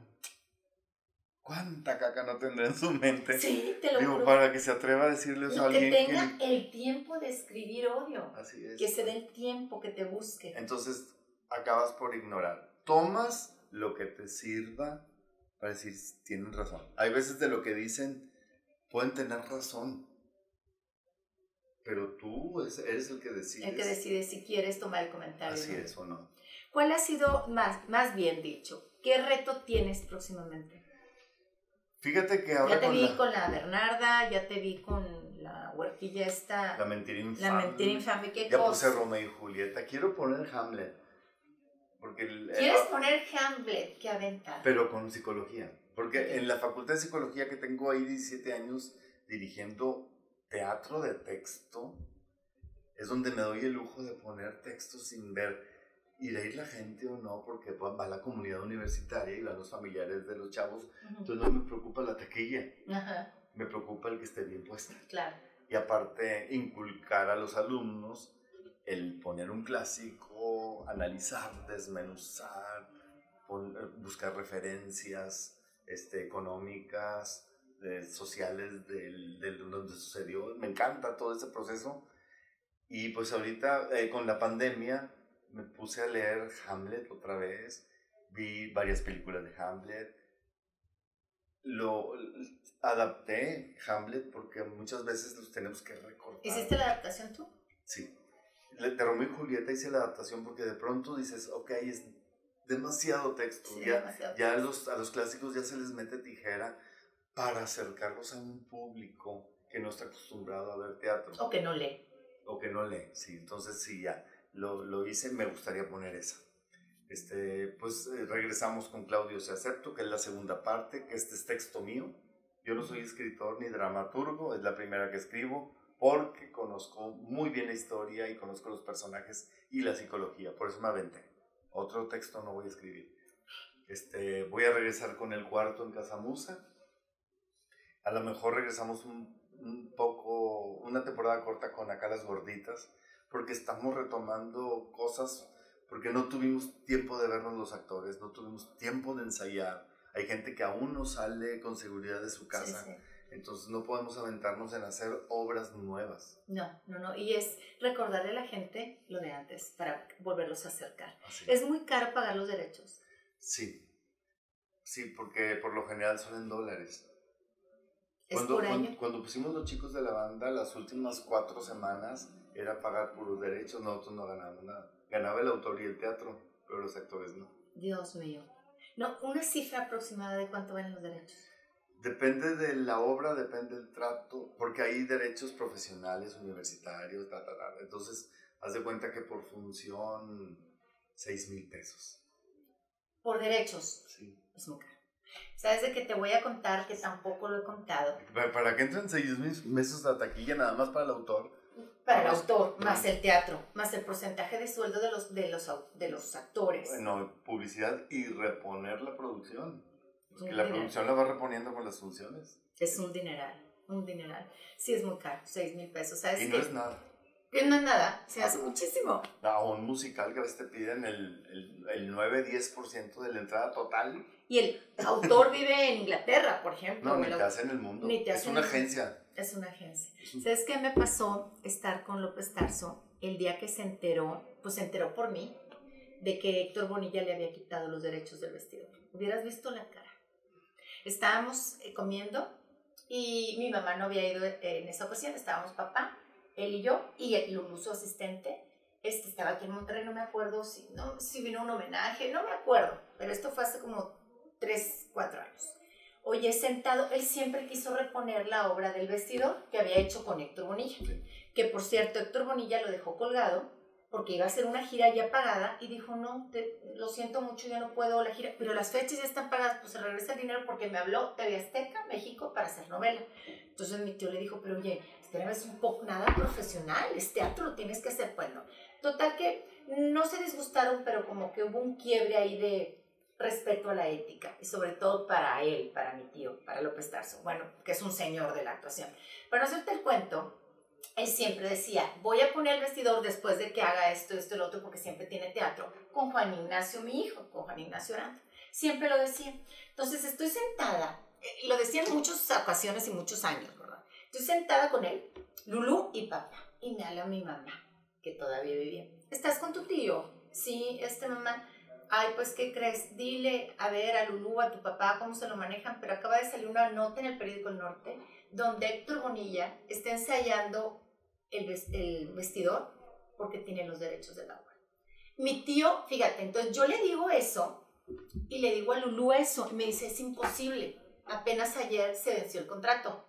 ¿Cuánta caca no tendrá en su mente? Sí, te lo Digo, para que se atreva a decirle eso a alguien. Que tenga el tiempo de escribir odio. Así es. Que se dé el tiempo, que te busque. Entonces, acabas por ignorar. Tomas lo que te sirva para decir, tienen razón. Hay veces de lo que dicen, pueden tener razón. Pero tú eres el que decide. El que decide si quieres tomar el comentario. Así es o no. ¿Cuál ha sido, más, más bien dicho, qué reto tienes próximamente? Fíjate que ahora. Ya te vi con la Bernarda, ya te vi con la huerquilla esta. La mentira infame. La mentira infame, ¿qué Ya puse Romeo y Julieta. Quiero poner Hamlet. Porque ¿Quieres poner Hamlet? Qué aventar. Pero con psicología. Porque en la facultad de psicología que tengo ahí 17 años dirigiendo teatro de texto, es donde me doy el lujo de poner textos sin ver irá a ir la gente o no, porque va la comunidad universitaria y van los familiares de los chavos, entonces no me preocupa la taquilla. me preocupa el que esté bien puesta. Claro. Y aparte, inculcar a los alumnos el poner un clásico, analizar, desmenuzar, buscar referencias este, económicas, sociales del, del, donde sucedió. Me encanta todo ese proceso. Y pues ahorita eh, con la pandemia me puse a leer Hamlet otra vez, vi varias películas de Hamlet, lo adapté Hamlet porque muchas veces los tenemos que recortar. ¿Hiciste la adaptación tú? Sí. De Romeo y Julieta hice la adaptación porque de pronto dices, ok, es demasiado texto. ya ya los, a los clásicos ya se les mete tijera para acercarlos a un público que no está acostumbrado a ver teatro. O que no lee. O que no lee, sí. Entonces sí, ya lo, lo hice, me gustaría poner esa. Este, pues eh, regresamos con Claudio Se Acepto, que es la segunda parte, que este es texto mío. Yo no soy escritor ni dramaturgo, es la primera que escribo porque conozco muy bien la historia y conozco los personajes y la psicología, por eso me aventé. Otro texto no voy a escribir. Este, voy a regresar con el cuarto en Casa Musa. A lo mejor regresamos un, un poco, una temporada corta con Acá las Gorditas, porque estamos retomando cosas, porque no tuvimos tiempo de vernos los actores, no tuvimos tiempo de ensayar. Hay gente que aún no sale con seguridad de su casa. Entonces no podemos aventarnos en hacer obras nuevas. No, no, no. Y es recordarle a la gente lo de antes para volverlos a acercar. Es muy caro pagar los derechos. Sí. Sí, porque por lo general son en dólares. ¿Es cuando, por año? Cuando, pusimos los chicos de la banda, las últimas cuatro semanas era pagar por los derechos, nosotros no ganábamos nada. Ganaba el autor y el teatro, pero los actores no. Dios mío. No, una cifra aproximada de cuánto valen los derechos. Depende de la obra, depende del trato, porque hay derechos profesionales, universitarios, ta, ta, ta. entonces haz de cuenta que por función 6 mil pesos. ¿Por derechos? Sí. Es muy caro. ¿Sabes de que te voy a contar que tampoco lo he contado? ¿Para, qué entran 6 mil pesos a taquilla nada más para el autor? Para el autor, más el teatro, más el porcentaje de sueldo de los, de los, de los actores. Bueno, publicidad y reponer la producción. Porque la producción la va reponiendo con las funciones. Es un dineral, un dineral. Sí, es muy caro, 6 mil pesos. ¿sabes y no es nada. No es nada, se hace muchísimo. A un musical que a veces te piden el, el, el 9-10% de la entrada total. Y el autor vive en Inglaterra, por ejemplo. No, ni te hace en el mundo. es una agencia. Es una agencia. ¿Sabes qué me pasó estar con López Tarso el día que se enteró, pues se enteró por mí, de que Héctor Bonilla le había quitado los derechos del vestido? Hubieras visto la cara. Estábamos eh, comiendo y mi mamá no había ido en esa ocasión, estábamos papá, él y yo, y el su asistente, este estaba aquí en Monterrey, no me acuerdo si, no, si vino un homenaje, no me acuerdo, pero esto fue hace como 3, 4 años. Oye, sentado, él siempre quiso reponer la obra del vestidor que había hecho con Héctor Bonilla, que por cierto Héctor Bonilla lo dejó colgado porque iba a ser una gira ya pagada y dijo, no, te, lo siento mucho, ya no puedo la gira, pero las fechas ya están pagadas, pues se regresa el dinero porque me habló TV Azteca, México, para hacer novela. Entonces mi tío le dijo, pero oye, espérame, es un poco nada profesional, es teatro, lo tienes que hacer. Bueno, total que no se disgustaron, pero como que hubo un quiebre ahí de respeto a la ética y sobre todo para él, para mi tío, para López Tarso, bueno, que es un señor de la actuación. Para no hacerte el cuento, él siempre decía, voy a poner el vestidor después de que haga esto, esto, el otro, porque siempre tiene teatro, con Juan Ignacio, mi hijo, con Juan Ignacio Aranda. Siempre lo decía. Entonces estoy sentada, lo decía en muchas ocasiones y muchos años, ¿verdad? Estoy sentada con él, Lulú y papá, y me habla mi mamá, que todavía vivía. ¿Estás con tu tío? Sí, este mamá. Ay, pues, ¿qué crees? Dile, a ver, a Lulú, a tu papá, cómo se lo manejan, pero acaba de salir una nota en el periódico El Norte donde Héctor Bonilla está ensayando el, vestidor porque tiene los derechos del agua. Mi tío, fíjate, entonces yo le digo eso y le digo a Lulú eso y me dice, es imposible, apenas ayer se venció el contrato.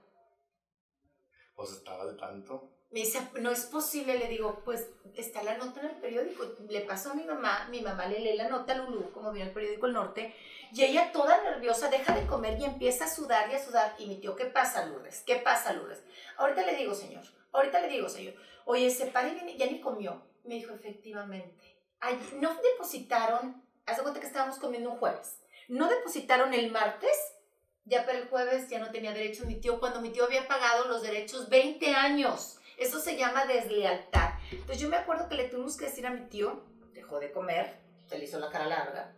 Pues estaba de tanto. Me dice, no es posible, le digo, pues está la nota en el periódico. Le pasó a mi mamá, mi mamá le lee la nota a Lulú, como vio el periódico El Norte, y ella toda nerviosa deja de comer y empieza a sudar y a sudar. Y mi tío, ¿qué pasa, Lourdes? ¿Qué pasa, Lourdes? Ahorita le digo, señor, ahorita le digo, señor, oye, se pare y ya ni comió. Me dijo, efectivamente. no depositaron, hace cuenta que estábamos comiendo un jueves, no depositaron el martes Ya para el jueves ya no tenía derechos mi tío, cuando mi tío había pagado los derechos 20 años. Eso se llama deslealtad. Entonces yo me acuerdo que le tuvimos que decir a mi tío, dejó de comer, se le hizo la cara larga,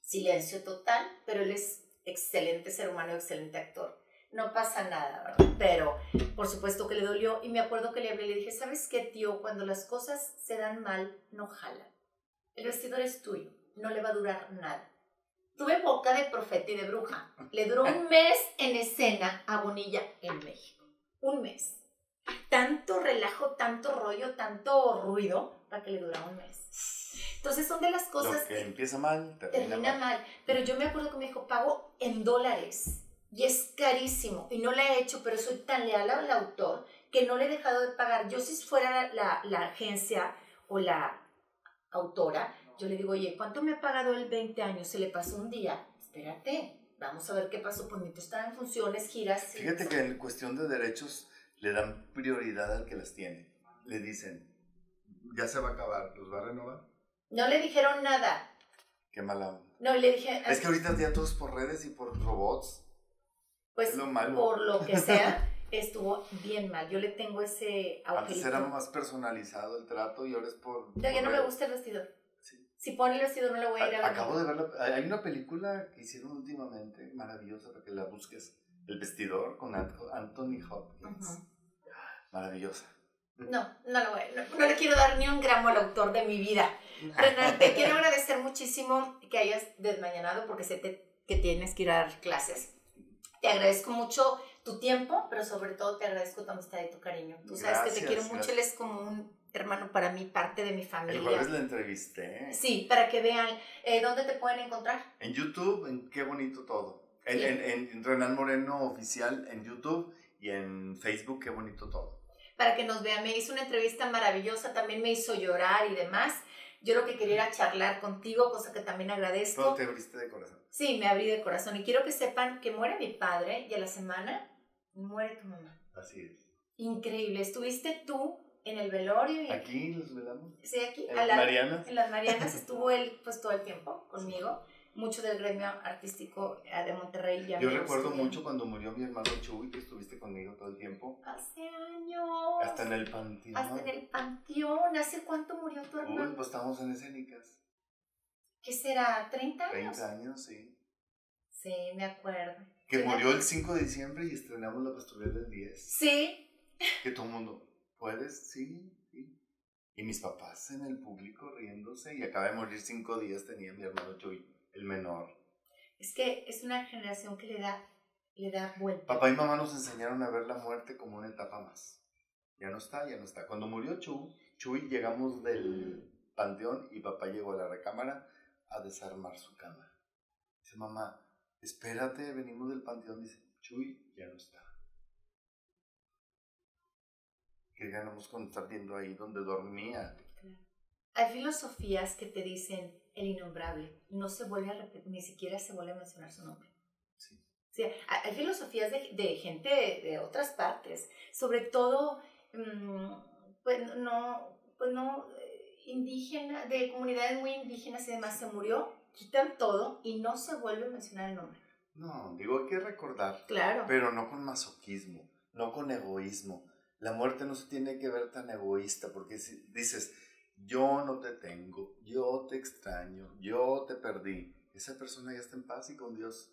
silencio total, pero él es excelente ser humano, excelente actor. No pasa nada, ¿verdad? Pero por supuesto que le dolió y me acuerdo que le hablé y le dije, ¿sabes qué, tío? Cuando las cosas se dan mal, no jalan. El vestidor es tuyo, no le va a durar nada. Tuve boca de profeta y de bruja. Le duró un mes en escena a Bonilla en México. Un mes. Tanto relajo, tanto rollo, tanto ruido para que le durara un mes. Entonces son de las cosas... que empieza mal, termina, mal. mal. Pero yo me acuerdo que me dijo, pago en dólares. Y es carísimo. Y no le he hecho, pero soy tan leal al autor que no le he dejado de pagar. Yo si fuera la, la agencia o la autora, yo le digo, oye, ¿cuánto me ha pagado el 20 años? Se le pasó un día. Espérate, vamos a ver qué pasó. Pues mi estaba en funciones, giras. Fíjate que en cuestión de derechos le dan prioridad al que las tiene. Le dicen, ya se va a acabar, ¿los va a renovar? No le dijeron nada. Qué mala No, le dije... Es que ahorita ya todos por redes y por robots. Pues lo malo. por lo que sea, estuvo bien mal. Yo le tengo ese agujerito. Antes era más personalizado el trato y ahora es por... Ya, ya no me gusta el vestido. Si pone el vestido no le voy a ir a ver. Acabo de verla. Hay una película que hicieron últimamente, maravillosa, para que la busques. El vestidor con Anthony Hopkins. Maravillosa. No, no, lo voy, no, le quiero dar ni un gramo al autor de mi vida. Pero te quiero agradecer muchísimo que hayas desmañanado porque sé que tienes que ir a dar clases. Te agradezco mucho tu tiempo, pero sobre todo te agradezco tu amistad y tu cariño. Tú sabes que te quiero mucho, él es como un hermano para mí, parte de mi familia. El jueves la entrevisté. Sí, para que vean eh, dónde te pueden encontrar. En YouTube, en Qué Bonito Todo. En, en, en Renan Moreno Oficial en YouTube y en Facebook, Qué Bonito Todo. Para que nos vean, me hizo una entrevista maravillosa, también me hizo llorar y demás. Yo lo que quería era charlar contigo, cosa que también agradezco. ¿Cómo te abriste de corazón? Sí, me abrí de corazón. Y quiero que sepan que muere mi padre y a la semana muere tu mamá. Así es. Increíble. Estuviste tú en el velorio. Y aquí los velamos. Sí, aquí. En las Marianas. En las Marianas estuvo él pues todo el tiempo conmigo. Mucho del gremio artístico eh, de Monterrey. Ya Yo recuerdo mucho cuando murió mi hermano Chuy, que estuviste conmigo todo el tiempo. Hace años. Hasta en el panteón. Hasta en el panteón. ¿Hace cuánto murió tu hermano? Uy, pues estamos en escénicas. ¿Qué será? ¿30 años? 30 años, sí. Sí, me acuerdo. Que murió el 5 de diciembre y estrenamos la pastorela del 10. Sí. Que todo el mundo, ¿puedes? Sí, sí. Y mis papás en el público riéndose y acaba de morir cinco días tenía mi hermano Chuy, el menor. Es que es una generación que le da, le da vuelta. Papá y mamá nos enseñaron a ver la muerte como una etapa más. Ya no está, ya no está. Cuando murió Chuy, Chuy llegamos del panteón y papá llegó a la recámara a desarmar su cama. Dice mamá, espérate, venimos del panteón. Dice, Chuy ya no está. ¿Qué ganamos con estar viendo ahí donde dormía? Hay filosofías que te dicen el innombrable, no se vuelve a repetir, ni siquiera se vuelve a mencionar su nombre. Sí. hay filosofías de, de gente de, otras partes, sobre todo, mm, pues no, pues no, indígena, de comunidades muy indígenas y demás, se murió, quitan todo y no se vuelve a mencionar el nombre. No, digo, hay que recordar. Claro. Pero no con masoquismo, no con egoísmo. La muerte no se tiene que ver tan egoísta, porque si dices, yo no te tengo, yo te extraño, yo te perdí, esa persona ya está en paz y con Dios.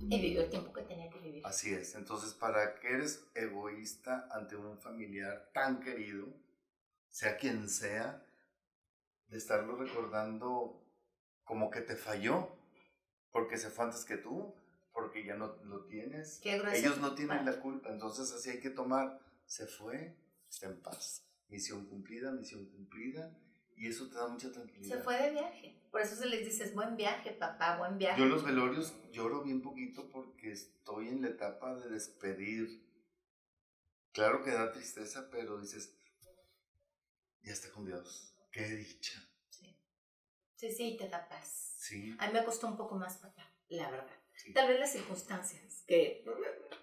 Y vivió el tiempo que tenía que vivir. Así es. Entonces, ¿para qué eres egoísta ante un familiar tan querido? sea quien sea, de estarlo recordando como que te falló, porque se fue antes que tú, porque ya no lo tienes. Ellos no tienen la culpa, entonces así hay que tomar. Se fue, está en paz. Misión cumplida, misión cumplida, y eso te da mucha tranquilidad. Se fue de viaje, por eso se les dice, buen viaje, papá, buen viaje. Yo en los velorios lloro bien poquito porque estoy en la etapa de despedir. Claro que da tristeza, pero dices, ya está con Dios. Qué dicha. Sí. Sí, sí, te da paz. Sí. A mí me costó un poco más, papá, la verdad. Tal vez las circunstancias, que,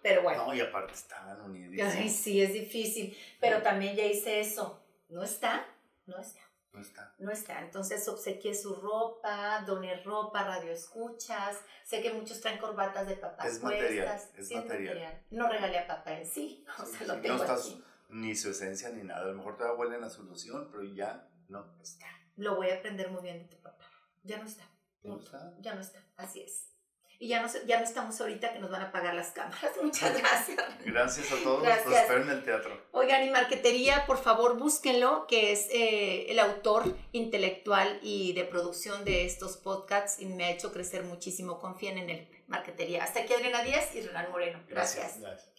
pero bueno. No, y aparte estaban unidos. Ay, sí, es difícil, pero también ya hice eso. No está, no está. No está. No está. Entonces obsequié su ropa, doné ropa, radio escuchas. Sé que muchos traen corbatas de papá es Material, es, material. No regalé a papá en sí. O sea, lo tengo no está ni su esencia ni nada. A lo mejor te huelen a su loción, pero ya no. Está. Lo voy a aprender muy bien de tu papá. Ya no está. ¿No está? Ya no está. Así es. Y ya no, ya no estamos ahorita que nos van a pagar las cámaras. Muchas gracias. Gracias a todos. Gracias. Los espero en el teatro. Oigan, y Marquetería, por favor, búsquenlo, que es eh, el autor intelectual y de producción de estos podcasts y me ha hecho crecer muchísimo. Confíen en él. Marquetería. Hasta aquí Adriana Díaz y Renan Moreno. Gracias. gracias.